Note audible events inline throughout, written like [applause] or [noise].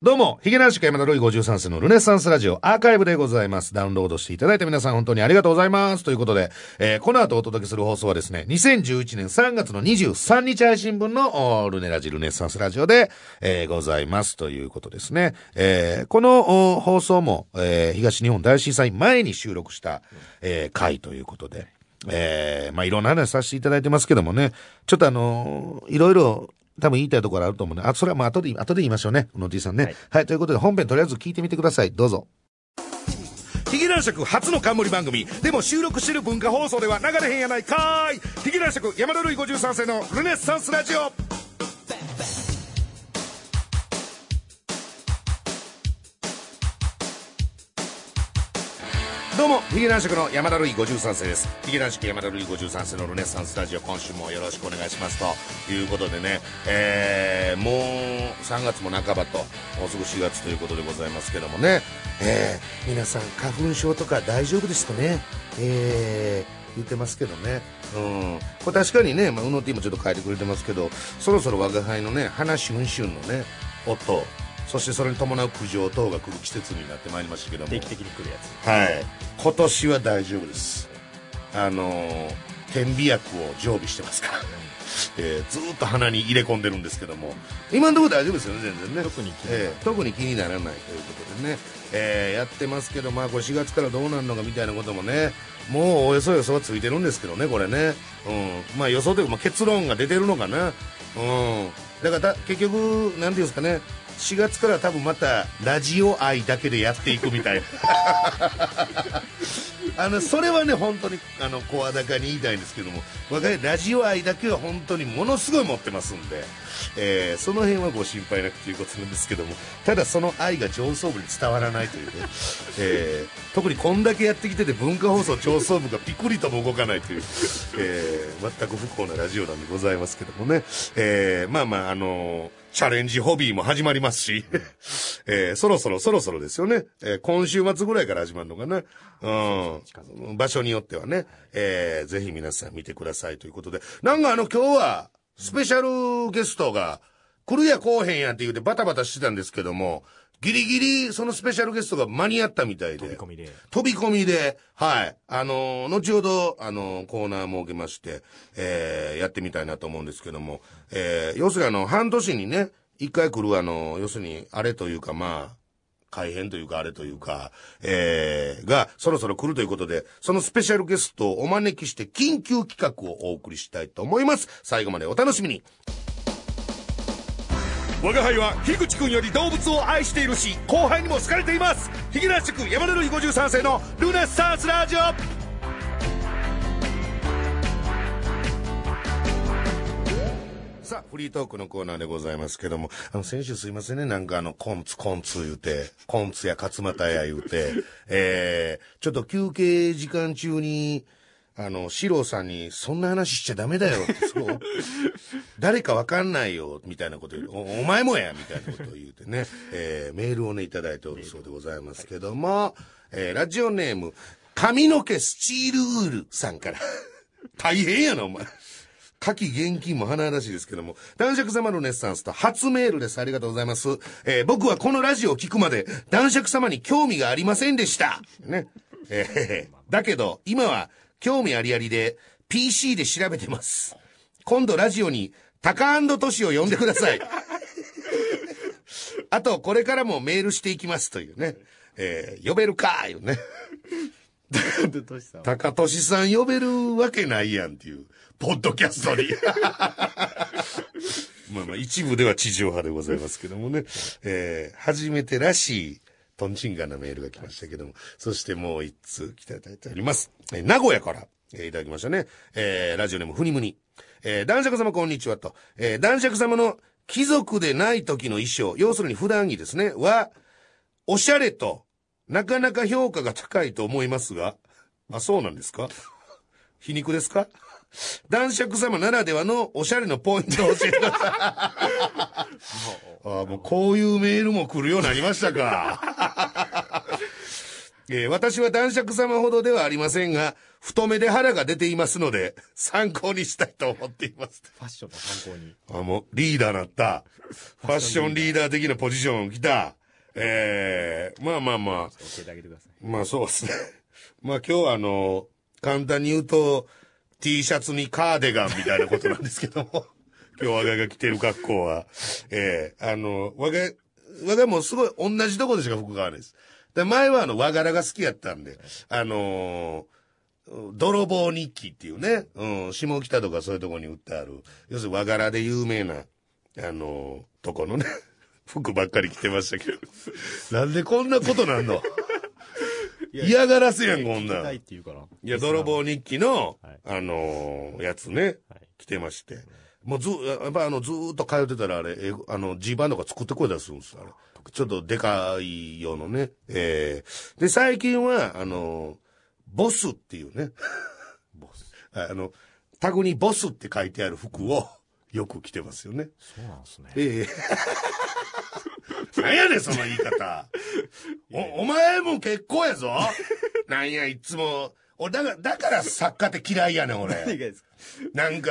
どうも、ヒゲ男子山田ロイ53世のルネサンスラジオアーカイブでございます。ダウンロードしていただいた皆さん本当にありがとうございます。ということで、えーこの後お届けする放送はですね、2011年3月の23日配信分のルネラジルネサンスラジオで、えーございます。ということですね。えーこの放送も、えー東日本大震災前に収録した、えー回ということで、えーまあいろんな話させていただいてますけどもね、ちょっとあのーいろいろ多分言いたいところあると思うね。あ、それはまあ後で、後で言いましょうね。うの T さんね。はい、ということで本編とりあえず聞いてみてください。どうぞ。ヒゲ男爵初の冠番組。でも収録してる文化放送では流れへんやないかーい。ヒゲ男爵山田るい53世のルネッサンスラジオ。どうも、ヒゲ男爵の山田るい53世です。ヒゲ男爵山田るい53世のルネッサンスラジオ、今週もよろしくお願いします。ということでね、えー、もう3月も半ばと、もうすぐ4月ということでございますけどもね、えー、皆さん花粉症とか大丈夫ですかね？えー、言ってますけどね。うん。これ確かにね、まあ、うの T もちょっと書いてくれてますけど、そろそろ我が輩のね、花シュンシュンのね、音、そしてそれに伴う苦情等が来る季節になってまいりましたけども。定期的に来るやつはい。今年は大丈夫です。あのー、点鼻薬を常備してますから。[laughs] えーずーっと鼻に入れ込んでるんですけども、今のところ大丈夫ですよね、全然ね。特に気にならないえー特に気にならないということでね、えーやってますけど、まあこれ4月からどうなるのかみたいなこともね、もうおよそよそはついてるんですけどね、これね。うん。まあ予想というか、まあ、結論が出てるのかな。うん。だからた結局、なんていうんですかね、4月から多分またラジオ愛だけでやっていくみたいな。[laughs] あのそれはね本当にあの声高に言いたいんですけども我が家ラジオ愛だけは本当にものすごい持ってますんで、えーその辺はご心配なくということなんですけどもただその愛が上層部に伝わらないというね、えー特にこんだけやってきてて文化放送上層部がピクリとも動かないという、えー全く不幸なラジオなんでございますけどもね、えーまあまああのーチャレンジホビーも始まりますし、[laughs] えーそろそろそろそろですよね、えー今週末ぐらいから始まるのかな、うん、場所によってはね、えーぜひ皆さん見てくださいということで、なんかあの今日はスペシャルゲストが来るや来おへんやって言うてバタバタしてたんですけども、ギリギリそのスペシャルゲストが間に合ったみたいで。飛び込みで飛び込みで、はい。あのー後ほど、あのーコーナー設けまして、えーやってみたいなと思うんですけども、えー要するにあの、半年にね、一回来るあの、要するに、あれというか、まあ、改編というか、あれというか、えー、が、そろそろ来るということで、そのスペシャルゲストをお招きして、緊急企画をお送りしたいと思います。最後までお楽しみに。我が輩は樋口くんより動物を愛しているし後輩にも好かれています。ヒゲ男爵山田るい53世のルネッサンスラジオ。さあ、フリートークのコーナーでございますけども、あの、先週すいませんね、なんかあの、コンツ、コンツ言うて、コンツや勝俣や言うて、[laughs] えー、ちょっと休憩時間中に、あの、四郎さんに、そんな話しちゃダメだよって、そう。誰かわかんないよ、みたいなこと言う。おお前もや、みたいなことを言うてね、えー、メールをね、いただいておるそうでございますけども、えー、ラジオネーム、髪の毛スチールウールさんから。大変やな、お前。夏季現金も花らしいですけども、男爵様のネッサンスと初メールです。ありがとうございます。えー僕はこのラジオを聞くまで、男爵様に興味がありませんでした。ね。えーだけど、今は興味ありありで、PC で調べてます。今度ラジオに、タカトシを呼んでください。[laughs] あと、これからもメールしていきますというね。えー呼べるかーいうね。でトシさん呼べるわけないやんっていう、ポッドキャストに。[laughs] まあまあ、一部では地上波でございますけどもね。えー初めてらしい、トンチンカンなメールが来ましたけども。そしてもう一通来ていただいております。えー名古屋から、えーいただきましたね。えーラジオネームふにむに。えー男爵様こんにちはと。えー男爵様の貴族でない時の衣装、要するに普段着ですね、は、おしゃれと、なかなか評価が高いと思いますが、あ、そうなんですか？皮肉ですか？男爵様ならではのおしゃれのポイントを教えてください。[laughs] あもうこういうメールも来るようになりましたか。[laughs] えー私は男爵様ほどではありませんが、太めで腹が出ていますので、参考にしたいと思っています。ファッションの参考に。あ、もう、リーダーなった。ファッションリーダー的なポジション来た。えー、まあまあまあ、教えてあげてください。まあそうですね。[laughs] まあ今日はあの、簡単に言うと、T シャツにカーデガンみたいなことなんですけども、今日我が家が着てる格好は、ええあの、我が家、我が家もすごい同じとこでしか服買わないです。で前はあの和柄が好きやったんで、あのー泥棒日記っていうね、うん、下北とかそういうとこに売ってある、要するに和柄で有名な、あのーとこのね、[laughs] 服ばっかり着てましたけど。なんでこんなことなんの？嫌がらせやん、こんなん。いや、泥棒日記の、はいあのーやつね、はい着てまして。もうず、やっぱあの、ずーっと通ってたらあれ、えあの、G バンとか作ってこいだするんですあれ。ちょっとでかいようのね。えーで、最近は、あのーボスっていうね、[laughs] ボス。あの、タグにボスって書いてある服をよく着てますよね。そうなんですね。ええ [laughs] なんやねん、その言い方。[laughs] お、お前も結構やぞ。なんや、いつも。お、だから、だから作家って嫌いやねん、俺。ですか？なんか、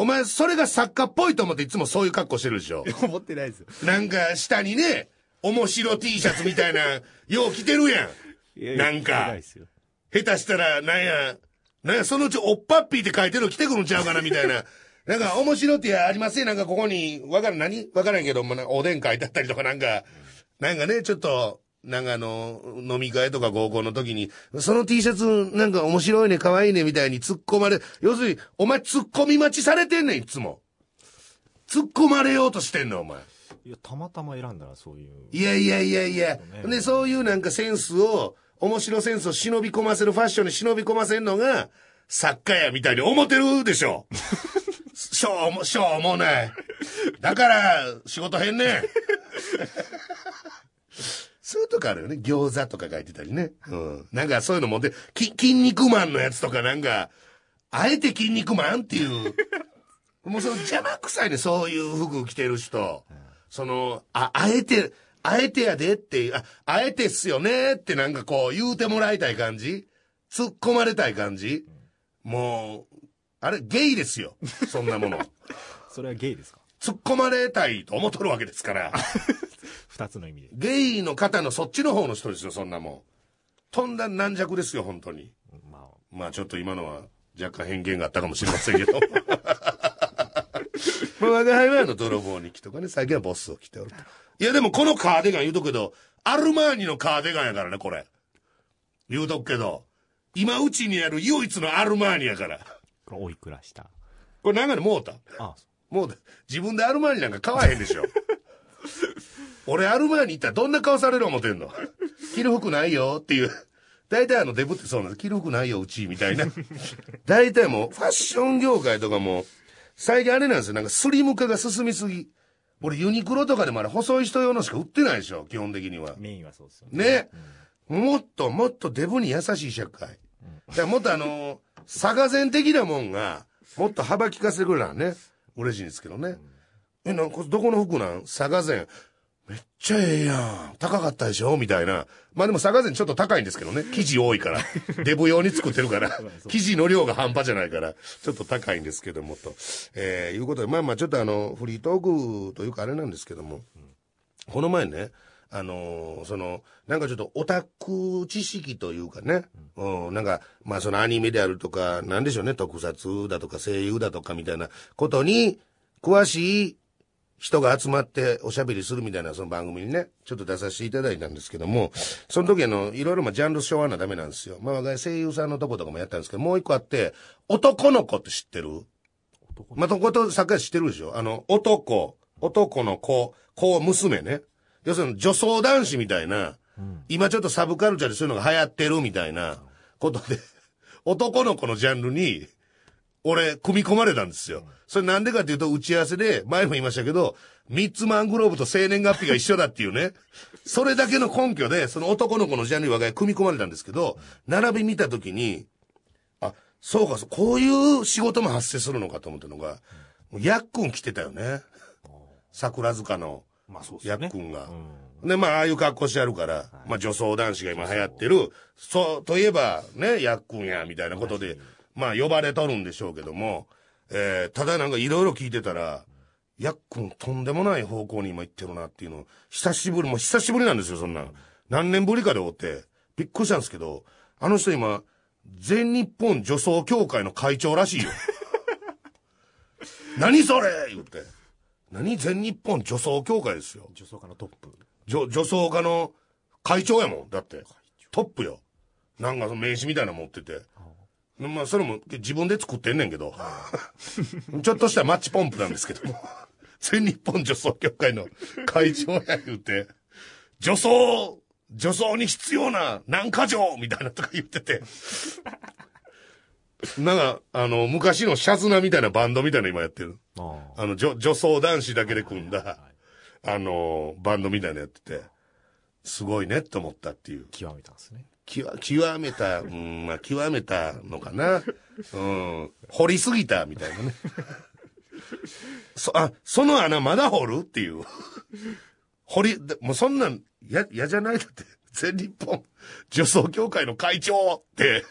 お前、それが作家っぽいと思っていつもそういう格好してるでしょ？[laughs] 思ってないですよ。なんか、下にね、面白 T シャツみたいな、[laughs] よう着てるやん。なんか。下手したら、なんや、なんや、そのうちおっぱっぴーって書いてるの着てくるんちゃうかな、みたいな。[laughs] なんか、面白ってありますね。なんか、ここに、わからん、何？わからんけど、おでん書いてあったりとか、なんか、なんかね、ちょっと、なんかあの、飲み会とか合コンの時に、その T シャツ、なんか面白いね、可愛いね、みたいに突っ込まれ、要するに、お前突っ込み待ちされてんねん、いつも。突っ込まれようとしてんの、お前。いや、たまたま選んだらそういう。いやいやいやいや。ねで、そういうなんかセンスを、面白センスを忍び込ませるファッションに忍び込ませるのが、作家やみたいに思ってるでしょ。[laughs] しょうも、しょうもない。だから、仕事変ね。そういうとこあるよね。餃子とか書いてたりね。うん。なんかそういうのもで、き、筋肉マンのやつとかなんか、あえて筋肉マンっていう。[laughs] もうその邪魔くさいね、そういう服着てる人。その、あ、あえて、あえてやでって、あ、あえてっすよねってなんかこう言うてもらいたい感じ突っ込まれたい感じもう、あれ、ゲイですよ。そんなもの。[laughs] それはゲイですか？突っ込まれたいと思っとるわけですから。[laughs] 二つの意味で。ゲイの方のそっちの方の人ですよ、そんなもん。とんだ軟弱ですよ、本当に。まあ、まあちょっと今のは若干偏見があったかもしれませんけど。[laughs] まあ我が輩はあの泥棒日記とかね、最近はボスを着ておると。いやでもこのカーディガン言うとくけど、アルマーニのカーディガンやからね、これ。言うとくけど、今うちにある唯一のアルマーニやから。これおいくらした？これなんかでもうた？あ、もう自分でアルマーニなんか買わへんでしょ。[laughs] 俺アルマーニ行ったらどんな顔される思ってんの？着る服ないよっていう。大体あのデブってそうなんです。着る服ないよ、うち、みたいな。大体もうファッション業界とかも、最近あれなんですよ。なんかスリム化が進みすぎ。俺ユニクロとかでもあれ細い人用のしか売ってないでしょ、基本的には。メインはそうですよね。ね。もっともっとデブに優しい社会。だからもっとあの、佐賀前的なもんが、もっと幅利かせてくれたらね、嬉しいんですけどね。え、なんこれどこの服なん？佐賀前。めっちゃええやん。高かったでしょ？みたいな。まあでも佐賀前ちょっと高いんですけどね。生地多いから。[laughs] デブ用に作ってるから。生地の量が半端じゃないから、ちょっと高いんですけどもと。えー、いうことで、まあまあちょっとあの、フリートークというかあれなんですけども。この前ね、あのーその、なんかちょっとオタク知識というかね、うん、なんか、まあそのアニメであるとか、なんでしょうね、特撮だとか声優だとかみたいなことに、詳しい人が集まっておしゃべりするみたいなその番組にね、ちょっと出させていただいたんですけども、その時あの、いろいろまあジャンル昭和なダメなんですよ。まあ声優さんのとことかもやったんですけど、もう一個あって、男の子って知ってる？男まあ、こと、作家知ってるでしょ？あの、男、男の子、子、娘ね。要するに女装男子みたいな、今ちょっとサブカルチャーでそういうのが流行ってるみたいなことで、[laughs] 男の子のジャンルに、俺、組み込まれたんですよ。それなんでかっていうと、打ち合わせで、前も言いましたけど、ミッツマングローブと生年月日が一緒だっていうね。[laughs] それだけの根拠で、その男の子のジャンルに我が家組み込まれたんですけど、並び見たときに、あ、そうか、そうこういう仕事も発生するのかと思ったのが、ヤックン来てたよね。桜塚のまあそうですよね。ヤックンが。うんで、まあ、ああいう格好してやるから、まあ、女装男子が今流行ってる、そう、といえば、ね、やっくんや、みたいなことで、まあ、呼ばれとるんでしょうけども、えー、ただなんかいろいろ聞いてたら、やっくんとんでもない方向に今行ってるなっていうの、久しぶり、もう久しぶりなんですよ、そんな。何年ぶりかでおって、びっくりしたんですけど、あの人今、全日本女装協会の会長らしいよ。[laughs] 何それ言って。何全日本女装協会ですよ。女装家のトップ。女、女装家の会長やもん。だって。トップよ。なんかその名刺みたいなの持ってて。まあ、それも自分で作ってんねんけど。[laughs] ちょっとしたマッチポンプなんですけども。[laughs] 全日本女装協会の会長や言うて、女装、女装に必要な何か条みたいなとか言ってて。なんか、あの、昔のシャズナみたいなバンドみたいなの今やってる。ああの、女、女装男子だけで組んだ、あの、バンドみたいなのやってて、すごいねって思ったっていう。極めたんですね。極、極めた、うん、まあ、極めたのかな。うん。掘りすぎた、みたいなね。[laughs] そ、あ、その穴まだ掘るっていう。掘り、でもうそんなん、や、嫌じゃない？だって。全日本女装協会の会長って。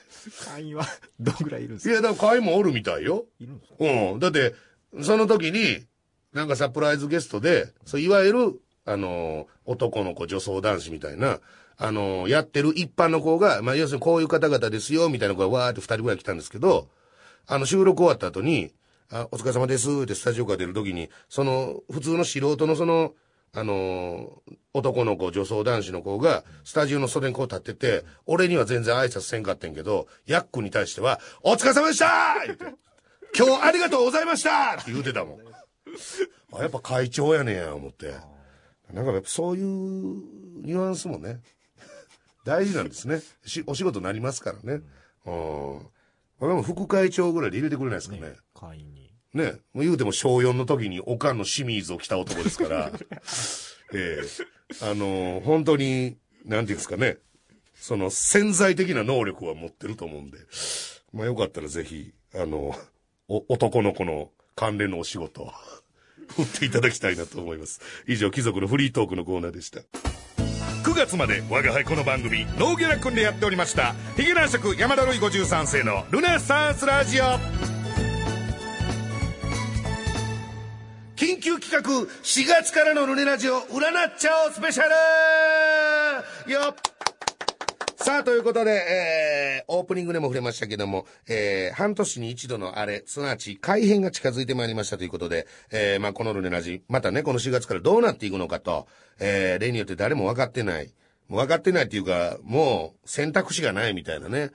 会員は [laughs] どんぐらいいるんですか？いや、だから会もおるみたいよ。いるんですか？うん。だって、その時に、なんかサプライズゲストで、そう、いわゆる、あの、男の子女装男子みたいな、あの、やってる一般の子が、まあ、要するにこういう方々ですよ、みたいな子がわーって二人ぐらい来たんですけど、あの、収録終わった後に、あ、お疲れ様ですってスタジオから出る時に、その、普通の素人のその、あの男の子、女装男子の子が、スタジオの袖にこう立ってて、俺には全然挨拶せんかってんけど、ヤックに対しては、お疲れ様でした言って。今日ありがとうございましたって言うてたもん。あ、やっぱ会長やねんや、思って。なんかやっぱそういうニュアンスもね、大事なんですね。し、お仕事になりますからね。うん。これも副会長ぐらいで入れてくれないですかね。会員に。ね。もう言うても小4の時におかんの清水を着た男ですから。[laughs] ええあの本当に、なんていうんですかね。その潜在的な能力は持ってると思うんで。まあよかったらぜひ、あの、お、男の子の関連のお仕事振 [laughs] っていただきたいなと思います。以上、貴族のフリートークのコーナーでした。9月まで我が輩この番組ノーギャラ君でやっておりましたヒゲ男爵山田るい53世のルネサンスラジオ緊急企画4月からのルネラジオ占っちゃおうスペシャル!よっ!さあ、ということで、えー、オープニングでも触れましたけども、えー、半年に一度のあれ、すなわち改編が近づいてまいりましたということで、えー、まあ、このルネラジ、またね、この4月からどうなっていくのかと、えー、例によって誰も分かってない。もう分かってないっていうか、もう選択肢がないみたいなね、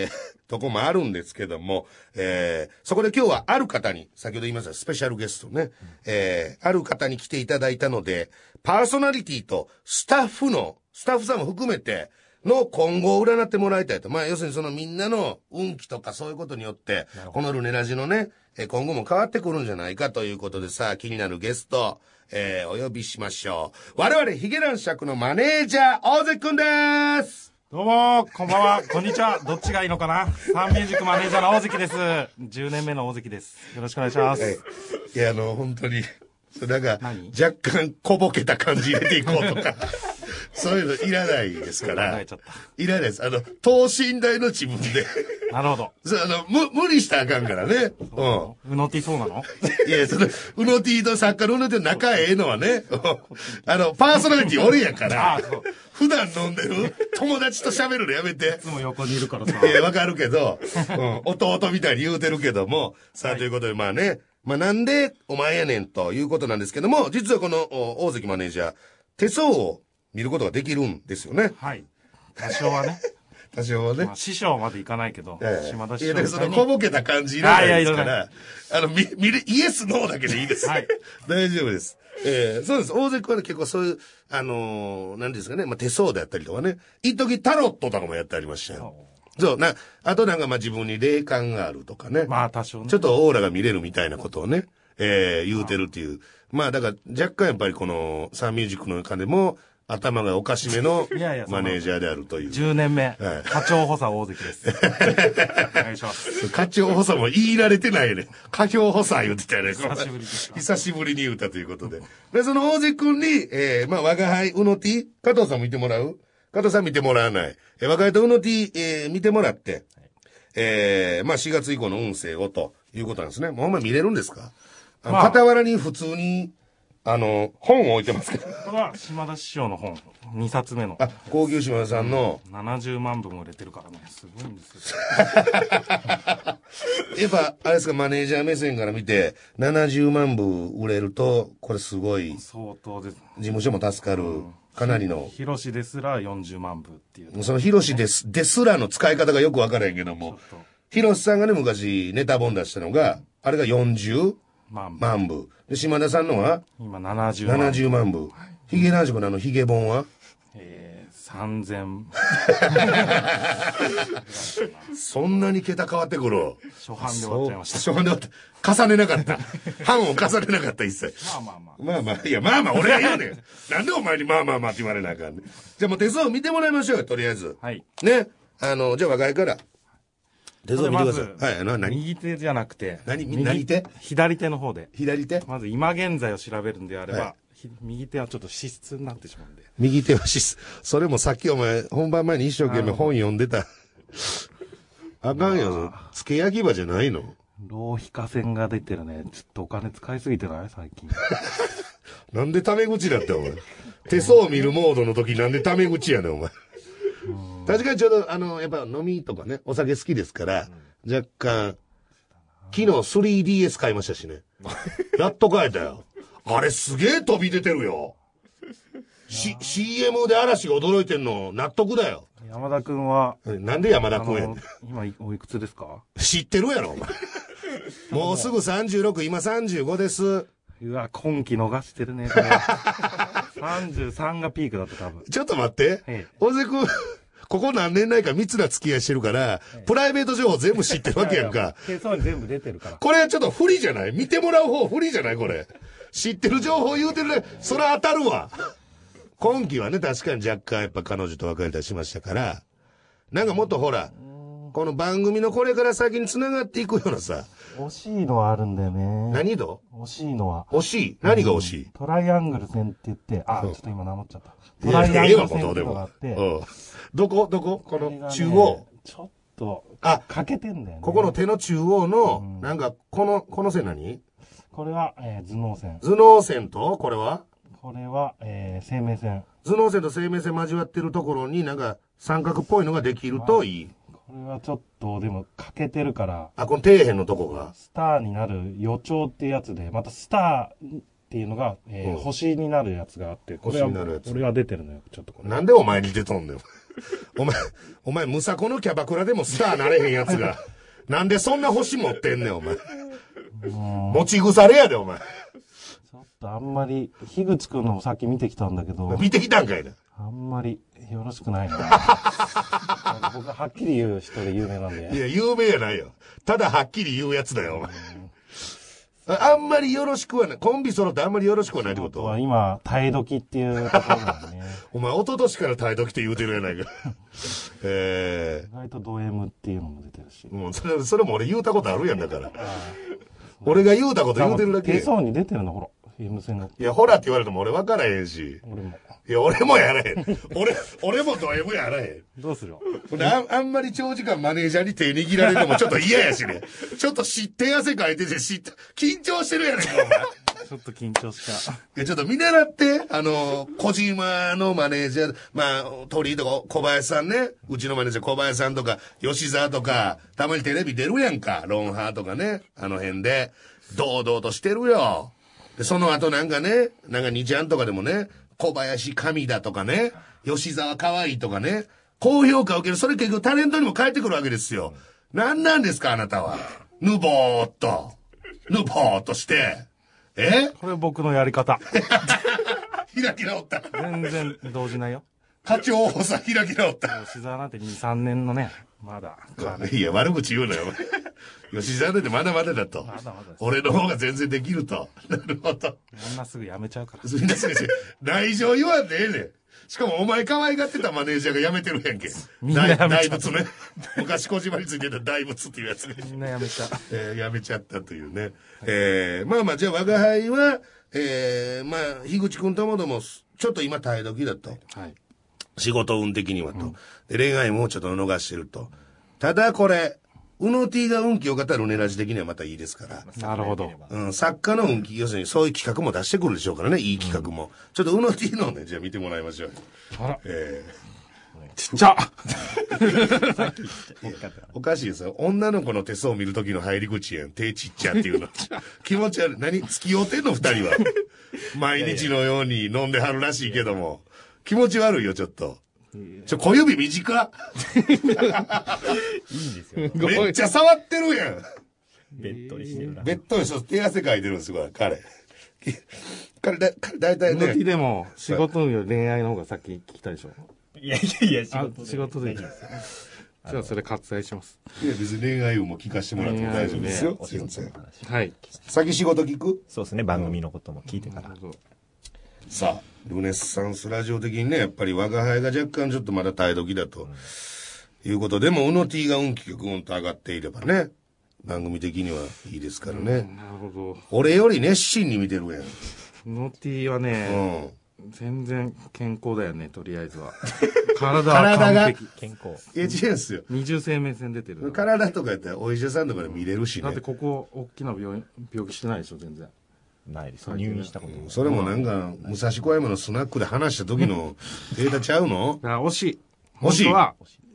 えー、とこもあるんですけども、えー、そこで今日はある方に、先ほど言いましたスペシャルゲストね、えー、ある方に来ていただいたので、パーソナリティとスタッフの、スタッフさんも含めて、の今後を占ってもらいたいと。まあ、要するにそのみんなの運気とかそういうことによって、このルネラジのね、え今後も変わってくるんじゃないかということでさ、気になるゲスト、えー、お呼びしましょう。我々、ヒゲラン爵のマネージャー、大関くんですどうも、こんばんは、こんにちは。どっちがいいのかな？サンミュージックマネージャーの大関です。10年目の大関です。よろしくお願いします。いや、あの、本当に、そうなんか何、若干小ボケた感じ入れていこうとか、[laughs] そういうのいらないですから。いらないです。あの、等身大の自分で、なるほど。[laughs] そうあの、む、無理したらあかんからね。うん。うの T そうなの？いや、その、うの T と作家のうの T の仲ええのはね、あの、パーソナリティ俺やから。[laughs] 普段飲んでる友達と喋るのやめて。いつ。も横にいるからさ。いや、わかるけど、うん、弟みたいに言うてるけども、さあ、ということで、まあね、まあなんでお前やねんということなんですけども、実はこのお大関マネージャー、手相を見ることができるんですよね。はい。多少はね。[laughs] 多少はねまあ、。師匠までいかないけど、ええ島田いや、だからその師匠みたいに小ボケた感じいらないですから、あの、み、見る、イエス、ノーだけでいいです。はい [laughs] 大丈夫です。ええそうです。大関はね、結構そういう、あのー、なんですかね、まあ、手相であったりとかね、一時タロットとかもやってありましたよ。そう、な、あとなんかまあ自分に霊感があるとかね。まあ多少ね。ちょっとオーラが見れるみたいなことをね、えー、言うてるっていう。まあだから若干やっぱりこのサンミュージックの中でも、頭がおかしめのマネージャーであるという。10年目、はい課長補佐大関です。[laughs] お願いします。課長補佐も言いられてないよね。課長補佐言ってたよね。久しぶり久しぶりに言うたということで。で、その大関君に、えー、まあ、我が輩、うの T、加藤さん見てもらう加藤さん見てもらわない。えー、我が輩とうの T、えー、見てもらって、えー、まあ、4月以降の運勢をということなんですね。もうほんま見れるんですか？あの、まあ傍らに普通に、あの、本を置いてますけど。これは島田師匠の本、2冊目の。あ、高級島田さんの、70万部も売れてるからね、すごいんですよ。[laughs] やっぱ、あれですか、マネージャー目線から見て、70万部売れると、これすごい、相当です。事務所も助かる、かなりの、広しですら40万部っていう。そのヒロシです、ですらの使い方がよくわからへんけども、ヒロシさんがね、昔ネタ本出したのが、あれが40と万部。万部。で、島田さんのは今70万部。70万部。ヒゲ男爵のあのヒゲ本はえー、3000。そんなに桁変わってくる？初版で終わっちゃいました。初版で終わった。重ねなかった。版を重ねなかった、一切。まあまあまあ。まあまあ、いや、まあまあ、俺が言うねん。なんでお前にまあまあまあって言われなあかんねん。じゃあもう手相見てもらいましょうよ、とりあえず。はい。ね。あの、じゃあ若いから。手相見てください。はい、な、何？右手じゃなくて、何？右何手？左手の方で。左手？まず今現在を調べるんであれば、はいひ右手はちょっと脂質になってしまうんで。右手はし、それもさっきお前、本番前に一生懸命本読んでた。あかんよ、付け焼き場じゃないの？浪費化線が出てるね。ちょっとお金使いすぎてない？最近。[laughs] なんでタメ口だったお前？手相見るモードの時なんでタメ口やねん、お前？確かにちょうど、あの、やっぱ飲みとかね、お酒好きですから、若干、昨日 3DS 買いましたしね。[laughs] やっと買えたよ。あれすげえ飛び出てるよ。C、CM で嵐が驚いてんの納得だよ。山田くんは、なんで山田あ君やねんの、今いおいくつですか？知ってるやろ、お前。[laughs] もうすぐ36、今35です。うわ、今期逃してるね、これ。33がピークだった、多分。ちょっと待ってええ。大瀬君、ここ何年ないか密な付き合いしてるから、プライベート情報全部知ってるわけやんか。手相に全部出てるから。これはちょっと不利じゃない？見てもらう方不利じゃない？これ。知ってる情報言うてるね。それ当たるわ。今期はね、確かに若干やっぱ彼女と別れたりしましたから、なんかもっとほら、この番組のこれから先に繋がっていくようなさ、惜しいのはあるんだよね。何度惜しいのは。惜しい何が惜しい？トライアングル線って言って、あ、ちうんょっと今名乗っちゃった。トライアングル線ってのがあって、。うん。どこ？どこ？この中央。ちょっと、あ欠けてんだよね。ここの手の中央の、うんなんか、この、この線何？これは、えー頭脳線。頭脳線と、これは？これは、えー生命線。頭脳線と生命線交わってるところになんか三角っぽいのができるといい。これはちょっと、でも、欠けてるから、あ、この底辺のとこが？スターになる予兆ってやつで、またスターっていうのが、えーうん星になるやつがあって、これは、星になるやつこれは出てるのよ、ちょっとこれ。なんでお前に出とんねん？お前、お前、ムサコのキャバクラでもスターなれへんやつが。[laughs] なんでそんな星持ってんねん、お前。うん持ち腐れやで、お前。ちょっとあんまり、樋口くんのもさっき見てきたんだけど、見てきたんかいな。あんまりよろしくないな。僕はっきり言う人で有名なんで。いや、有名やないよ。ただはっきり言うやつだよ、お前。ああんまりよろしくはない。コンビ揃ってあんまりよろしくはないってこあとはと今、耐え時っていうところなんでね。[laughs] お前、一昨年から態度来て言うてるやないか。え意外とド M っていうのも出てるしう、それ、それも俺言うたことあるやんだから。俺が言うたこと言うてるだけ。手い相に出てるの、ほら。線が。や、ほらって言われても俺分からへんし。俺も。いや、俺もやらへん。俺、俺もド M やらへん。どうするよ？ああんまり長時間マネージャーに手握られるのもちょっと嫌やしね。ちょっと知って汗かいてて、知って、緊張してるやないか、お前。ちょっと緊張した。[laughs] いや、ちょっと見習って、あの、小島のマネージャー、まあ、鳥居とか小林さんね、うちのマネージャー小林さんとか、吉沢とか、たまにテレビ出るやんか、ロンハーとかね、あの辺で、堂々としてるよ。で、その後なんかね、なんか2ちゃんとかでもね、小林神だとかね、吉沢可愛いとかね、高評価を受ける、それ結局タレントにも返ってくるわけですよ。何なんですか、あなたは。ぬぼーっと。ぬぼーっとして。え？これ僕のやり方。[laughs] 開き直った。全然動じないよ。課長補佐開き直った。吉沢なんて2、3年のね、まだ。[laughs] いや、悪口言うなよ。[laughs] 吉沢なんてまだまだだと。まだまだ俺の方が全然できると。なるほど。あんなすぐ辞めちゃうから。みんな先生、内情言わんでええねん。しかもお前可愛がってたマネージャーが辞めてるやんけ。みんな辞めちゃう大大仏ね。昔小島についてた大仏っていうやつね。みんな辞めちゃう。えー辞めちゃったというね。えーまあまあ、じゃあ我が輩は、えーまあ、樋口くんともども、ちょっと今耐え時だと。はい。仕事運的にはと。で恋愛もちょっと逃してると。ただこれ、うの T が運気良かったらうねらじ的にはまたいいですから。なるほど。うん、作家の運気、要するにそういう企画も出してくるでしょうからね、いい企画も。ちょっとうの T のね、じゃあ見てもらいましょう。あら、えちっちゃー [laughs] おかしいですよ。女の子の手相を見る時の入り口やん。手ちっちゃっていうの。[laughs] 気持ち悪い。何付き合うてんの二人は。[laughs] 毎日のように飲んではるらしいけども。気持ち悪いよ、ちょっと。ちょ、小指短っ。いいんですよ。めっちゃ触ってるやん。べっとりしてるな。ベッドにそう手汗かいてるんですよ、彼。彼だ、彼大体ね。でも、仕事より恋愛の方が先聞きたいでしょ。いやいやいや、仕あ事、で仕事でいいです。じゃあ、それ割愛します。いや、別に恋愛運も聞かせてもらっても大丈夫ですよ。はい。先仕事聞く？そうですね、番組のことも聞いてから。さあ、ルネッサンスラジオ的にね、やっぱり我が輩が若干ちょっとまだ耐え時だと。いうことでも、うの T が運気がぐんと上がっていればね、番組的にはいいですからね。なるほ俺より熱心に見てるやん。ど。ノティはうね、ん。全然健康だよね、とりあえずは。[laughs] 体は体が？完璧。健康。いや、違うんすよ。二重生命線出てる。体とかやったらお医者さんとかで見れるしねだって。ここ、大きな病院、病気してないでしょ、全然。ないです。入院したことも。それもなんか、武蔵小山のスナックで話した時の [laughs] データちゃうの？だから惜しい。惜しい？は、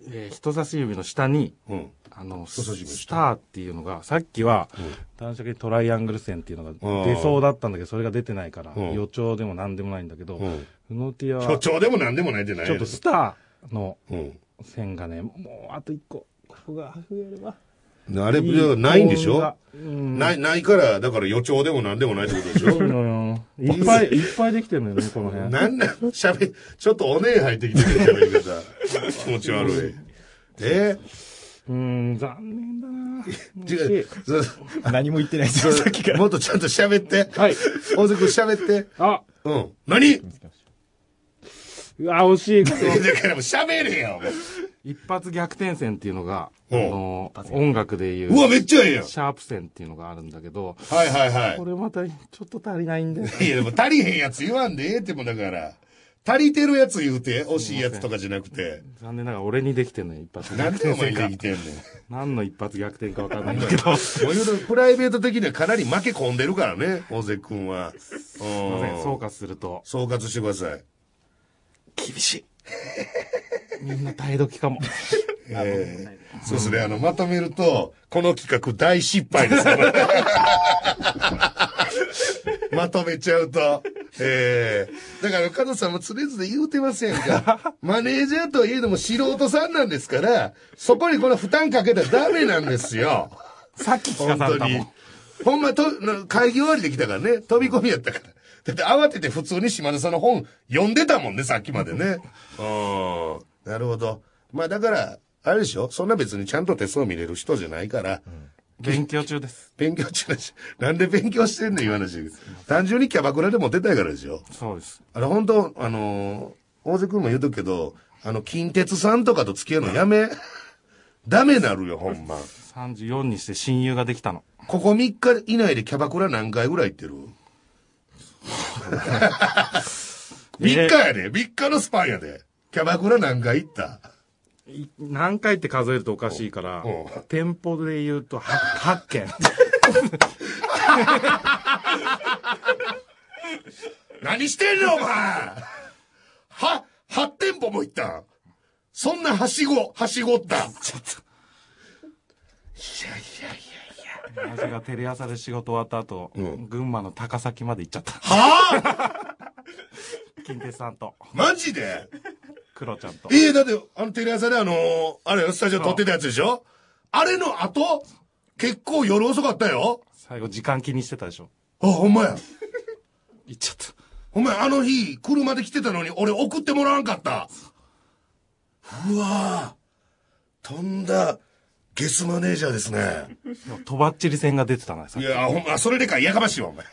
えー人差し指の下に、うん。あの、人差し指の下スターっていうのが、さっきは、男爵トライアングル線っていうのが出そうだったんだけど、それが出てないから、うん予兆でも何でもないんだけど、うん。うのティ所は、長でもなんでもないんじゃないちょっとスターのうん。線がね、もうあと一個、ここが増えれば。あれ、ないんでしょ？うん。ない、ないから、だから予兆でもなんでもないってことでしょ？そうなのよいっぱい、[laughs] いっぱいできてるのよね、この辺。なんなん、喋、ちょっとおねえ入ってきてる喋り方。気持ち悪い。え？うーん、残念だな違う何も言ってないですよ、さっきから。もっとちゃんと喋って。はい。大関君喋って。あ、うん。何？うわ、惜しい。[laughs] だからもう喋れよ。一発逆転線っていうのが、あうんの、音楽でいう、うわ、めっちゃええやん。シャープ線っていうのがあるんだけど、はいはいはいこ。れまたちょっと足りないんで。いや、でも足りへんやつ言わんでええってもんだから。足りてるやつ言うて、惜しいやつとかじゃなくて。残念ながら俺にできてんのよ、一発なん逆でお前。できてんねん。何の一発逆転かわかんないんだけど。[laughs] もう言うと、プライベート的にはかなり負け込んでるからね、大関君は。すいません、総括すると、総括してください。厳しい。みんな耐え時かも。えーそうですね、あの、まとめると、この企画大失敗です。[laughs] まとめちゃうと。えー、だから、加藤さんも常々言うてませんか。[laughs] マネージャーといえども素人さんなんですから、そこにこの負担かけたらダメなんですよ。さっき聞本当にかされたもん。。ほんまと、な会議終わりできたからね、飛び込みやったから。だって慌てて普通に島田さんの本読んでたもんね、さっきまでね。[laughs] うん。なるほど。まあだから、あれでしょ？そんな別にちゃんと手相見れる人じゃないから、勉強中です。勉強中だし、なんで勉強してんねん、今の話。単純にキャバクラでモテたいからでしょ？そうです。あれ本当あのー、大瀬君も言うとくけど、あの、近鉄さんとかと付き合うのやめ？[laughs] ダメなるよ、ほんま。34にして親友ができたの。ここ3日以内でキャバクラ何回ぐらい行ってる [laughs] ?3 日やで、3日のスパンやで。キャバクラ何回行った？い何回って数えるとおかしいからうん、店舗で言うと 8, 8件。[laughs] 何してんのお前は、8店舗も行った？そんなはしご、はしごった？ちょっと。いやいやいやいや。私がテレ朝で仕事終わった後、うん群馬の高崎まで行っちゃった。はあ？金鉄さんと、マジで？クロちゃんと。ええだって、あのテレ朝であのーあれよ、スタジオ撮ってたやつでしょ？あれの後、結構夜遅かったよ。最後時間気にしてたでしょ。あ、ほんまや。行っちゃった。お前あの日、車で来てたのに俺送ってもらわんかった。うわぁ。とんだ、ゲスマネージャーですね。とばっちり戦が出てたな、いや、ほんま、それでかい、やかましいわ、お前。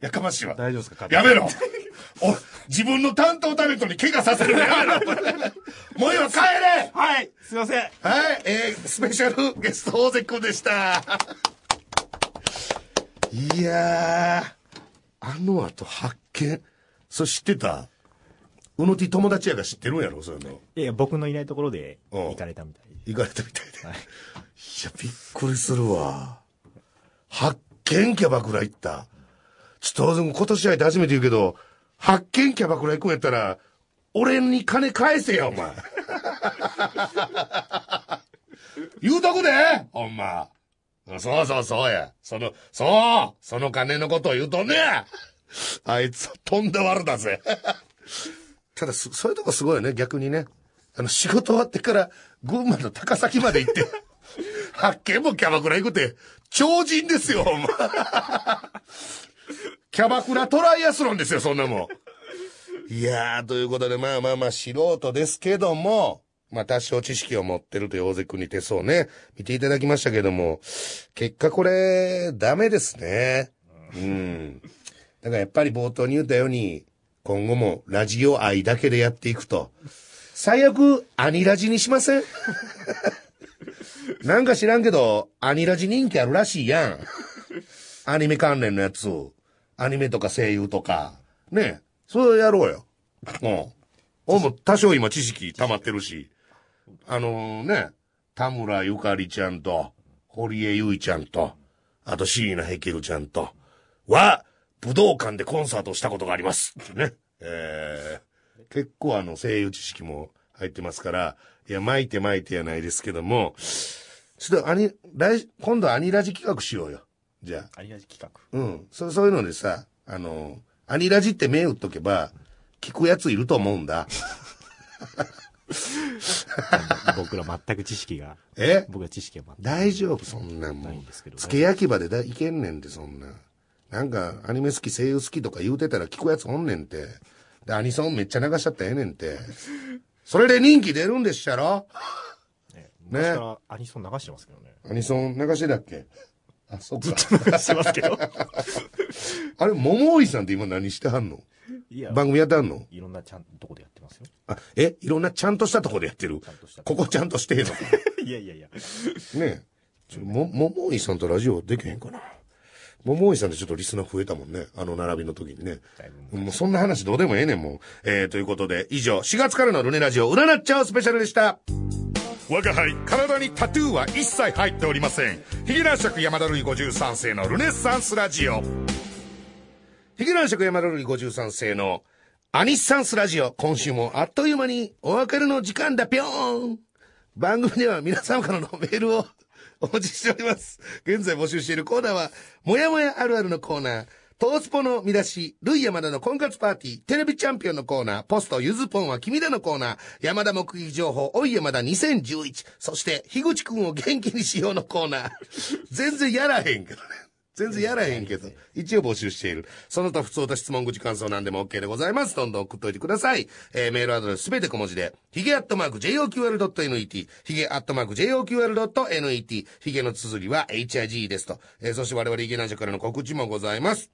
やかましいわ。大丈夫ですかやめろお、自分の担当タレントに怪我させるのやめろ [laughs] もう今帰れはいすいませんはい、えー、スペシャルゲスト大関君でした。いやー、あの後発見。それ知ってた？うの T 友達やが知ってるんやろ？そういうの。いや、僕のいないところでうん行かれたみたいで。行かれたみたいで。はいいや、びっくりするわ。発見キャバクラ行った。ちょっと、今年入って初めて言うけど、発見キャバクラ行くんやったら、俺に金返せよ、お前。[laughs] 言うとくでほんま。そうそうそうや。その、そうその金のことを言うとんねやあいつ、とんだ悪だぜ。ただす、そういうとこすごいよね、逆にね。あの、仕事終わってから、群馬の高崎まで行って、[laughs] 発見もキャバクラ行くって、超人ですよ、ほんま。キャバクラトライアスロンですよ、そんなもん。いやー、ということで、まあまあまあ、素人ですけども、まあ多少知識を持ってるという大関君に手相ね、見ていただきましたけども、結果これ、ダメですね。うん。だからやっぱり冒頭に言ったように、今後もラジオ愛だけでやっていくと。最悪、アニラジにしません？[laughs] なんか知らんけど、アニラジ人気あるらしいやん。アニメ関連のやつを。アニメとか声優とか。ねそれやろうよ。うん。俺も多少今知識溜まってるし。あのね、田村ゆかりちゃんと、堀江由衣ちゃんと、あと椎名ヘケルちゃんと、は、武道館でコンサートしたことがあります。ね。えー、結構あの声優知識も入ってますから、いや、巻いて巻いてやないですけども、ちょっとアニ、来、今度アニラジ企画しようよ。じゃあ。アリラジ企画。うん。そそういうのでさ、あの、アニラジって目打っとけば、聞くやついると思うんだ。[laughs] 僕ら全く知識が、え？僕は知識が全く大丈夫、そんなんもんですけ焼き場でだいけんねんって、そんな。なんか、アニメ好き、声優好きとか言うてたら聞くやつおんねんて。で、アニソンめっちゃ流しちゃったらええねんて。それで人気出るんでっしゃろね。昔からアニソン流してますけどね。アニソン流してたっけあ、そっか。流してますけど。[laughs] あれ、桃井さんって今何してはんの？いや、番組やってはんの？いろんなちゃんとこでやってますよ。あ、えいろんなちゃんとしたとこでやってる？ちゃんとしたここちゃんとしてんの？か [laughs] いやいやいや。ねえ。ちょも、桃井さんとラジオできへんかな？桃井さんでちょっとリスナー増えたもんね。あの並びの時にね。だいぶもうそんな話どうでもええねん、もう。えー、ということで、以上、4月からのルネラジオ占っちゃうスペシャルでした。我が輩、体にタトゥーは一切入っておりません。ヒゲ男爵山田るい53世のルネッサンスラジオ。ヒゲ男爵山田るい53世のアニッサンスラジオ。今週もあっという間にお別れの時間だぴょーん。番組では皆様からのメールをお待ちしております。現在募集しているコーナーは、もやもやあるあるのコーナー、トースポの見出し、ルイ山田の婚活パーティー、テレビチャンピオンのコーナー、ポストゆずポンは君だのコーナー、山田目撃情報、おい山田2011、そして、樋口くんを元気にしようのコーナー。[laughs] 全然やらへんけどね。全然やらへんけど、一応募集している。その他普通と質問口感想なんでも OK でございます。どんどん送っといてください。えー、メールアドレスすべて小文字で、ヒゲアットマーク JOQR.net、ヒゲアットマーク JOQR.net、ヒゲの綴りは HIG ですと。えー、そして我々ヒゲ男爵からの告知もございます。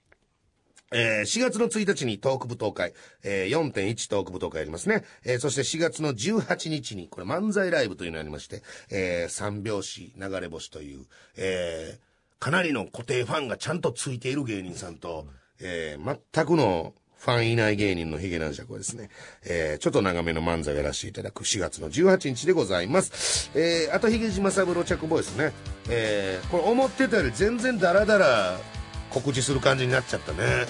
えー4月の1日にトーク舞踏会、えー4.1トーク舞踏会ありますね。えーそして4月の18日に、これ漫才ライブというのがありまして、えー三拍子流れ星という、えーかなりの固定ファンがちゃんとついている芸人さんと、えー全くのファンいない芸人のヒゲ男爵をですね、えーちょっと長めの漫才をやらせていただく4月の18日でございます。えーあとヒゲ島三郎着ボイスね、えーこれ思ってたより全然ダラダラ告知する感じになっちゃったね。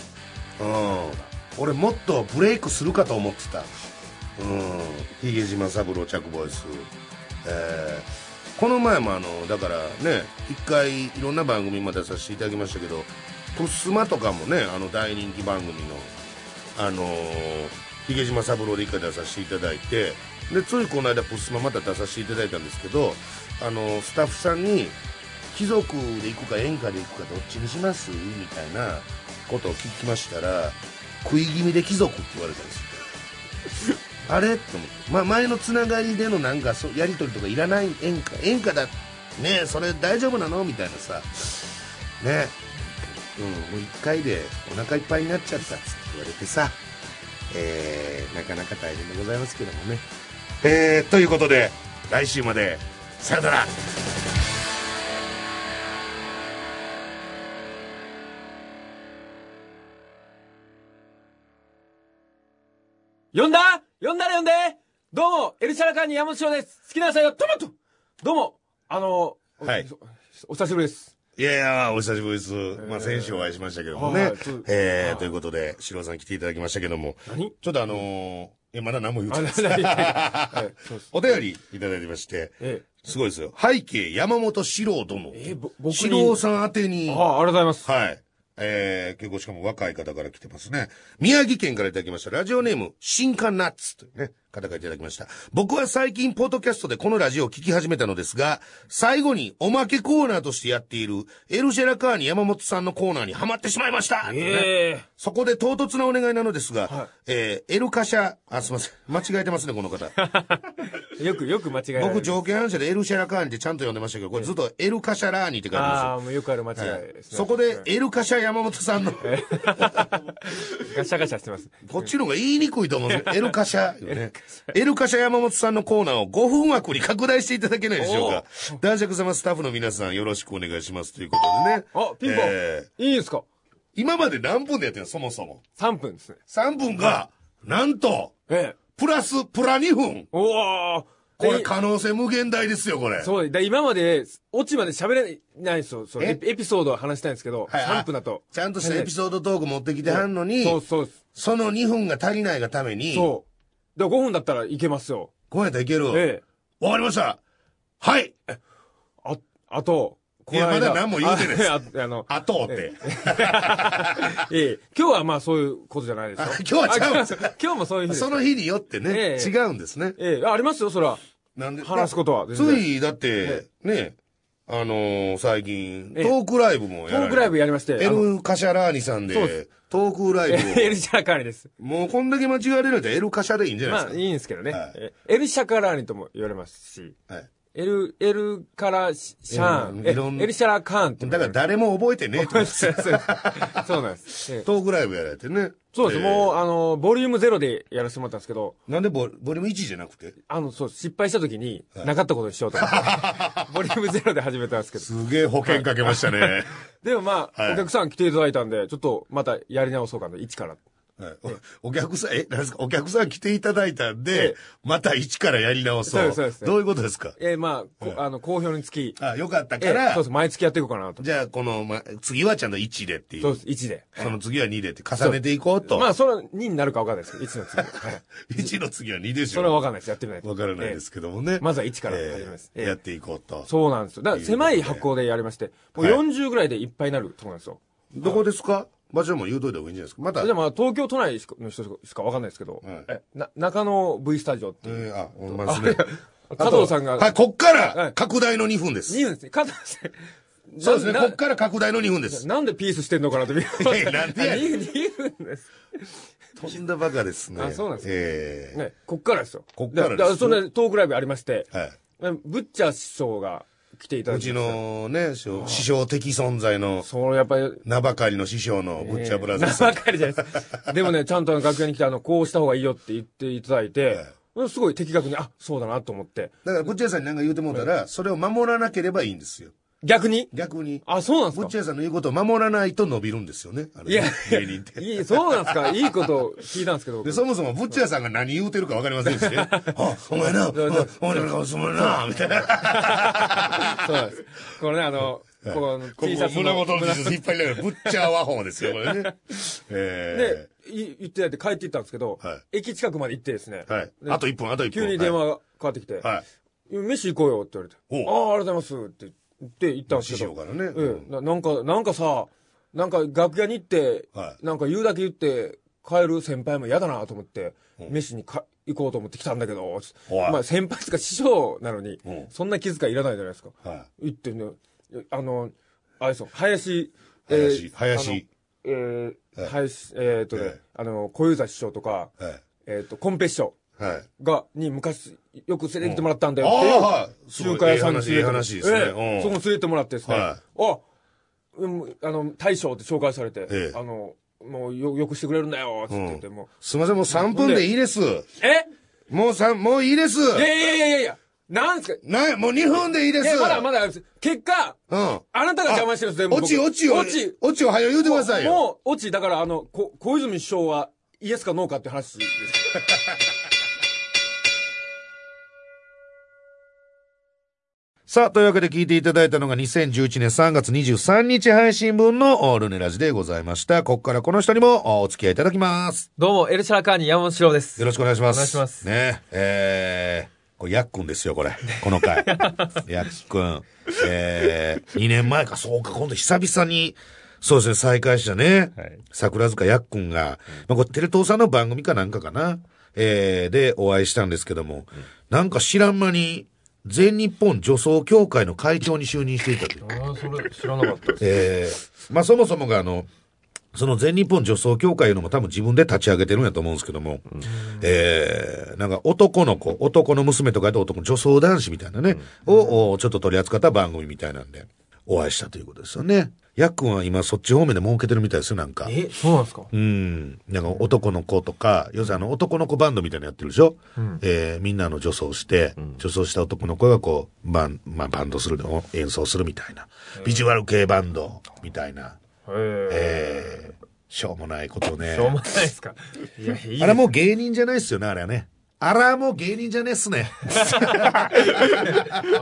うん。俺もっとブレイクするかと思ってた。うん。ヒゲ島三郎着ボイス。えーこの前もあの、だからね、一回いろんな番組までさせていただきましたけど、プスマとかもね、あの大人気番組の、あのー、ヒゲ島三郎で一回出させていただいて、で、ついこの間プスマまた出させていただいたんですけど、あのスタッフさんに、貴族で行くか演歌で行くかどっちにします？みたいなことを聞きましたら、食い気味で貴族って言われたんですよ。[laughs] あれ？と思って、まあ、前のつながりでのなんかそうやり取りとかいらない演歌。演歌だ。ねえそれ大丈夫なの？みたいなさ。ねうんもう1回でお腹いっぱいになっちゃったっつって言われてさ。えー、なかなか大変でございますけどもね。えー、ということで来週まで。さよならシャラカーニ山本翔です。好きな野菜はトマトどうも、あの、はいお久しぶりです。いやいや、お久しぶりです。まあ、先週お会いしましたけどもね。えー、ということで、シロさん来ていただきましたけども。何ちょっとあのー、え、まだ何も言うて、ない、お便りいただいてまして、すごいですよ。背景山本四郎殿。え、僕。四郎さん宛てに、あ、ありがとうございます。はい。えー、結構しかも若い方から来てますね。宮城県からいただきました。ラジオネーム、新刊ナッツというね、方からいただきました。僕は最近、ポッドキャストでこのラジオを聞き始めたのですが、最後におまけコーナーとしてやっている、エルシェラカーニ山本さんのコーナーにハマってしまいました、ねえそこで唐突なお願いなのですが、はいえー、エルカシャ、あ、すみません。間違えてますね、この方。え [laughs] よく、よく間違えられる僕、条件反射でエルシェラカーニってちゃんと読んでましたけど、これずっとエルカシャラーニって書いてますよああ、もうよくある間違いはいですね。そこで、エルカシャ山本さんの、[laughs] ガシャガシャしてます。こっちの方が言いにくいと思うんですよエルカシャ、ね。[laughs] [laughs] エルカシャ山本さんのコーナーを5分枠に拡大していただけないでしょうか。男爵様スタッフの皆さんよろしくお願いしますということでね。あ、ピンポン、えーいいですか？今まで何分でやってるの？そもそも。?3 分ですね。3分が、なんと、ええ。プラス、プラ2分。おおこれで可能性無限大ですよ、これ。そう、で今まで、オチまで喋れないんですよ。そエピソードを話したいんですけど、はい3分だと。ちゃんとしたエピソードトーク持ってきてはんのに、そうそう。その2分が足りないがために、そう。で、5分だったらいけますよ。こうやったらいける。わ、ええ。かりました。はい。あ、あと、いやまだ何も言うてないです [laughs] あああの、あとって。[laughs] ええ、今日はまあそういうことじゃないですよあ。[laughs] 今日はちゃうんですあ今日もそういう日。その日によってね、ええ違うんですね。ええ、ありますよ、そら。なんで？話すことはつい、だって、ね、あのー最近、ええトークライブもやトークライブやりまして。エルカシャラーニさんでトークライエルブ [laughs] シャカーニです。を、もうこんだけ間違えれるんエルカシャでいいんじゃないまあ、ですいいんですけどね。はいえエルシャカラーニとも言われますし、か。はいエル、エルからシシャーン、エルシャラカーンってもだから誰も覚えてねえって。ことですそうなんです。ええ。トークライブやられてね。そうです。ええ。もう、あの、ボリュームゼロでやらせてもらったんですけど、なんでボボリューム1じゃなくて？あの、そう、失敗した時に、なかったことにしようと思って、[laughs] ボリュームゼロで始めたんですけど。すげえ保険かけましたね。[laughs] でもまあ、はい。お客さん来ていただいたんで、ちょっとまたやり直そうかな、一から。はいお [laughs] お客さん、え、なんですか？お客さん来ていただいたんえでえ、また一からやり直そう。そうですそうですどういうことですか？えーまあ、こあの、好評につき、あ、よかったえからーそう、です、毎月やっていこうかなと。じゃあ、この、ま、次はちゃんと1でっていう。そうです、1で。その次は2でって重ねていこうと。まあ、それは2になるか分かんないですけど、1の次。はい [laughs] 1の次は2でしょ。それは分かんないです、やってみないと。わからないですけどもね。えーまずは1からえ始めます。やっていこうと。そうなんですよ。だから狭い箱でやりまして、もうはい40ぐらいでいっぱいになるとこなんですよ。どこですか？場所も言うといた方がいいんじゃないですかまた。じゃあまあ、東京都内の人しか分かんないですけど、はいえな中野 V スタジオっていう。えーあ、ほんまですね。[laughs] 加藤さんが、はい、こっかはいら拡大の2分です。2分ですね。加藤さん。そうですね、なこっから拡大の2分です。なんでピースしてんのかなって見 [laughs] いやなんでやねん 2, 分です。とんだバカですね。あそうなんですかええね、こっからですよ。こっからですだだそれでトークライブありまして、はい。ブッチャー師匠が来ていただうち。のね、師匠的存在のそう、やっぱり、名ばかりの師匠のブッチャーブラザーズ名ばかりじゃないです。でもね、ちゃんと楽屋に来て、あの、こうした方がいいよって言っていただいて、すごい的確に、あ、そうだなと思って。だから、ブッチャーさんに何か言うてもうたら、それを守らなければいいんですよ。逆に？逆に。あ、そうなんですか？ブッチャーさんの言うことを守らないと伸びるんですよね。あれい芸人って。いい、そうなんですか？いいこと聞いたんですけど。で、そもそもブッチャーさんが何言うてるか分かりませんしね。[laughs] あ、お前な、あお前な、お前な、みたいな。そうです。これね、あの、このこ T シャこツの胸元の T シャツ引っ張りながら、ブッチャー和法ですよ、これね。えで、い言ってやって帰っていったんですけど、は駅近くまで行ってですね。えはい。であと1分、あと1分。急に電話がかかってきて、はい。はい。飯行こうよって言われて、あおあ、ありがとうございますって言って行ったんです師けど、匠からね。ええななんか、なんかさ、なんか楽屋に行って、はい。なんか言うだけ言って帰る先輩も嫌だなと思って、飯にか行こうと思って来たんだけど、まあ先輩とか師匠なのにうん、そんな気遣いいらないじゃないですか。は行ってね、あの、あれですよ、林、林林。あのえーはい林、えーっとね、ええ。あの、小遊三師匠とか。えーっと、コンペ師匠。はい。が、に昔、よく連れてってもらったんだよああ、っていう。はい。中華屋さんにいい話いい話ですね。そこに連れてもらってですね。はあ、うん、あの、大将って紹介されて、ええあの、もうよ、よくしてくれるんだよ、つって言って、もすみません、もう3分でいいです。う。え？もう三もういいです。いやいやいやいやいや、なんすか？なもう2分でいいです。いや、まだまだ、結果、うん。あなたが邪魔してるんです、全部。落ち、落ちを、落ち。落ちを早く言うてくださいよ。もう、落ち、だから、あの、こ小泉首相は、イエスかノーかって話です。さあ、というわけで聞いていただいたのが2011年3月23日配信分のおルネラジでございました。ここからこの人にもお付き合いいただきます。どうも、エルシャラカーニ山本史郎です。よろしくお願いします。お願いしますねえー、これ、ヤックンですよ、これ。この回。ヤックン。えー、2年前か、そうか、今度久々に、そうですね、再開したね。はい桜塚ヤックンが、まあ、これ、テレ東さんの番組かなんかかな。えー、で、お会いしたんですけども、なんか知らん間に、全日本女装協会の会長に就任していたという。ああ、それ知らなかったです。えー、まあそもそもがあの、その全日本女装協会いうのも多分自分で立ち上げてるんやと思うんですけども、えー、なんか男の子、男の娘とかやと男の女装男子みたいなね、をおちょっと取り扱った番組みたいなんで、お会いしたということですよね。やっくんは今そっち方面で儲けてるみたいですよ、なんか。え、そうなんですか？うん。なんか男の子とか、要するにあの男の子バンドみたいなのやってるでしょ、えーみんなの女装して、女装した男の子がこう、バン、まあ、バンドするの、演奏するみたいな。ビジュアル系バンドみたいな。へえ。えー、しょうもないことをねしょ。うもないですか？いや、いいあれもう芸人じゃないっすよね、あれはね。あれはもう芸人じゃねえっすね。[laughs] あ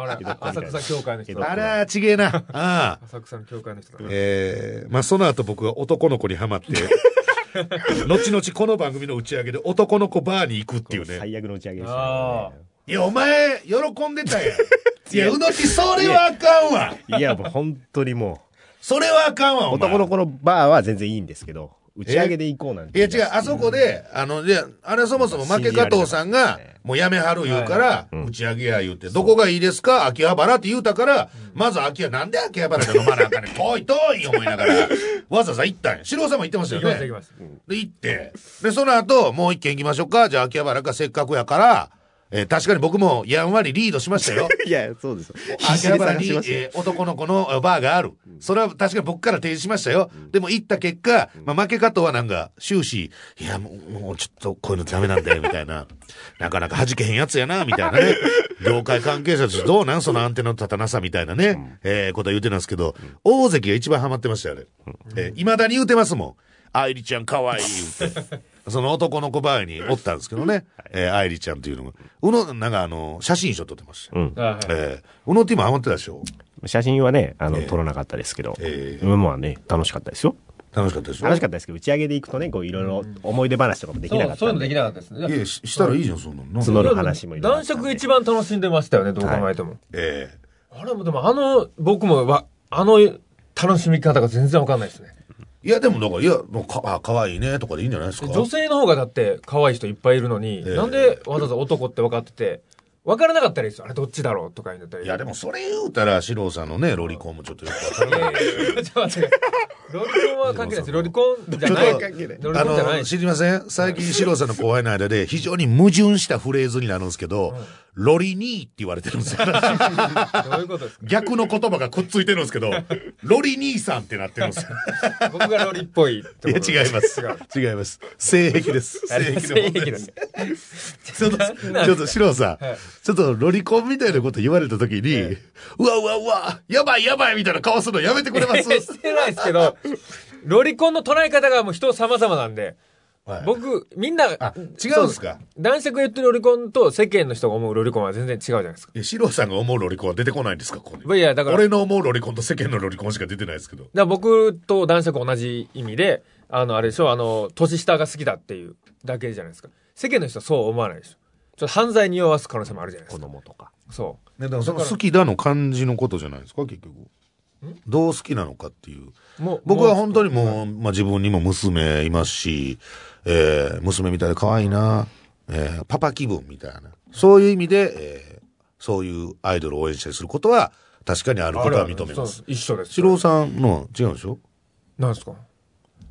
ら浅草協会の人だ。あれはちげえな。ああ。浅草の協会の人だ。えー、まあその後僕は男の子にハマって、[laughs] 後々この番組の打ち上げで男の子バーに行くっていうね。最悪の打ち上げでしたあね。いや、お前、喜んでたやん。[laughs] いや、うのち、それはあかんわ。いや、もう本当にもそれはあかんわ。男の子のバーは全然いいんですけど、打ち上げで行こうなんて。いや違う、あそこで、あの、いや、あれはそもそも負け加藤さんが、もうやめはる言うから、打ち上げや言うて、どこがいいですか？秋葉原って言うたから、まず秋葉、なんで秋葉原で飲まなあかんねん？遠い遠い思いながら、[laughs] わざわざ行ったんや。四郎さんも行ってましたよね行きました、行き。ました。で、行って、で、その後、もう一軒行きましょうか。じゃあ秋葉原かせっかくやから、えー確かに僕もやんわりリードしましたよ。[laughs] いや、そうです。秋葉原に、えー男の子のあバーがある。それは確かに僕から提示しましたよ。でも行った結果、まあ負け方はなんか終始、いやもう、もうちょっとこういうのダメなんだよ、みたいな。[laughs] なかなか弾けへんやつやな、みたいなね。[laughs] 業界関係者としてどうなん？そのアンテナの立たなさみたいなね。えーことは言うてたんですけど、大関が一番ハマってましたよね。えー未だに言うてますもん。愛理ちゃん可愛い言うて。その男の子バーにおったんですけどね。[laughs] えー愛理ちゃんというのが。うの、なんかあの、写真賞撮ってました。うん。はいえー、うのティもハマってたでしょ？写真はね、あの、ええ撮らなかったですけど、ええうんまあね、楽しかったですよ。楽しかったでしょ楽しかったですけど、打ち上げで行くとね、こう、いろいろ思い出話とかもできなかったんで、そういうのできなかったですね。いや、ししたらいいじゃん、そんなの。募る話もいろいろあ男色一番楽しんでましたよね、どう考えても。えあれもでもあの、僕もわ、あの楽しみ方が全然わかんないですね。えいや、でも、だから、いや、もうか、あ、かわいいね、とかでいいんじゃないですか？女性の方がだって可愛い人いっぱいいるのに、ええなんでわざわざ男って分かってて、分からなかったらいいですよ。あれどっちだろうとか言うんだったら。いや、でも、それ言うたら、四郎さんのね、ロリコンもちょっとよくわからない。[laughs] ちょっと待ってロリコンは関係ないです。ロリコンじゃない。あの、知りません？最近、四郎さんの後輩の間で、非常に矛盾したフレーズになるんですけど、ロリニーって言われてるんですよ。どういうことですか逆の言葉がくっついてるんですけど、[laughs] ロリ兄さんってなってるんですよ。僕がロリっぽいいや、違います違います。性癖です。性癖の問題です。ちょっと、ちょっと、シロさん、はいちょっとロリコンみたいなこと言われたときに、うわうわうわ、やばいやばいみたいな顔するのやめてくれますしてないですけど、ロリコンの捉え方がもう人様々なんで、はい僕、みんな、あ違うんですか？男爵が言ってるロリコンと世間の人が思うロリコンは全然違うじゃないですか。いや、シロさんが思うロリコンは出てこないんですか？ここに。いや、だから、俺の思うロリコンと世間のロリコンしか出てないですけど。だ僕と男爵同じ意味で、あの、あれでしょ、あの、年下が好きだっていうだけじゃないですか。世間の人はそう思わないでしょ。ちょっと犯罪に匂わす可能性もあるじゃないですか。子供とか。そね、だからその好きだの感じのことじゃないですか？結局。どう好きなのかっていう。う。もう、僕は本当にうもう、まあ自分にも娘いますし、えー、娘みたいで可愛いな、えー、パパ気分みたいな。そういう意味で、えー、そういうアイドルを応援したりすることは、確かにあることは認めます。一緒です。四郎さんの違うんでしょ？なんですか？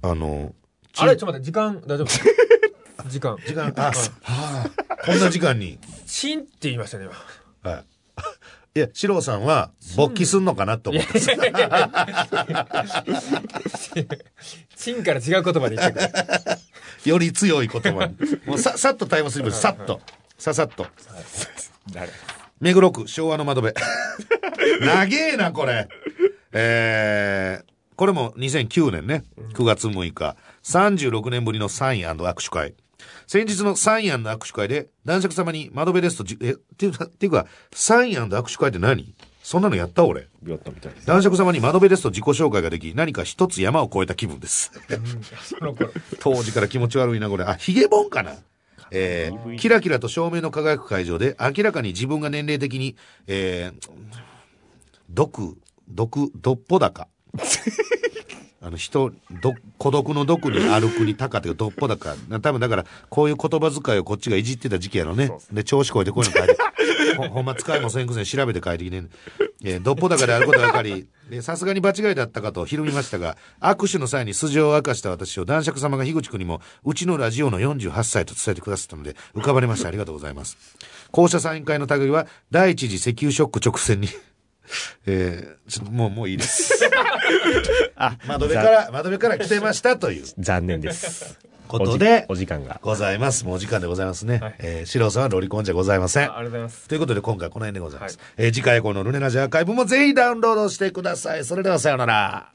あの、ちあれ、ちょっと待って、時間、大丈夫？[laughs] 時間。時間、あ、はあ、こんな時間に。チンって言いましたね、今。はい。いや、四郎さんは、勃起すんのかなと思って。チン [laughs] から違う言葉で言ってくる。より強い言葉に。[laughs] もうさ、さっとタイムスリップさっと。ささっと。誰目黒区昭和の窓辺。[laughs] 長えな、これ。えー、これも2009年ね。9月6日。36年ぶりのサイン握手会。先日のサイン握手会で、男爵様に窓辺ですとじ、え、っていうか、っていうか、サイン握手会って何？そんなのやった俺。ビョッとみたいです。男爵様に窓辺ですと自己紹介ができ、何か一つ山を越えた気分です。当時から気持ち悪いな、これ。あ、ヒゲボンかな？えー、キラキラと照明の輝く会場で、明らかに自分が年齢的に、えー、毒、毒、どっぽ高。[laughs] あの人、ど、孤独の毒に歩くに高っていうどっぽ高。な多分だから、こういう言葉遣いをこっちがいじってた時期やろね。で、調子こいてこういうの書いて。ほ [laughs] ほんま使いもせんくせに調べて書いてきてんえー、どっぽ高であることが分かり、[laughs] でさすがに場違いだったかとひるみましたが、握手の際に素性を明かした私を男爵様が樋口君にも、うちのラジオの48歳と伝えてくださったので、浮かばれました。ありがとうございます。校舎サイン会の類は、第一次石油ショック直前に、[laughs] えー、ちょっともう、もういいです。あ、窓辺から、窓辺から来てましたという残念です。ことでお時間が。ございます。もうお時間でございますね。はいえー、シロさんはロリコンじゃございません。あありがとうございます。ということで今回この辺でございます。はえー次回以降のルネラジアーカイブもぜひダウンロードしてください。それではさようなら。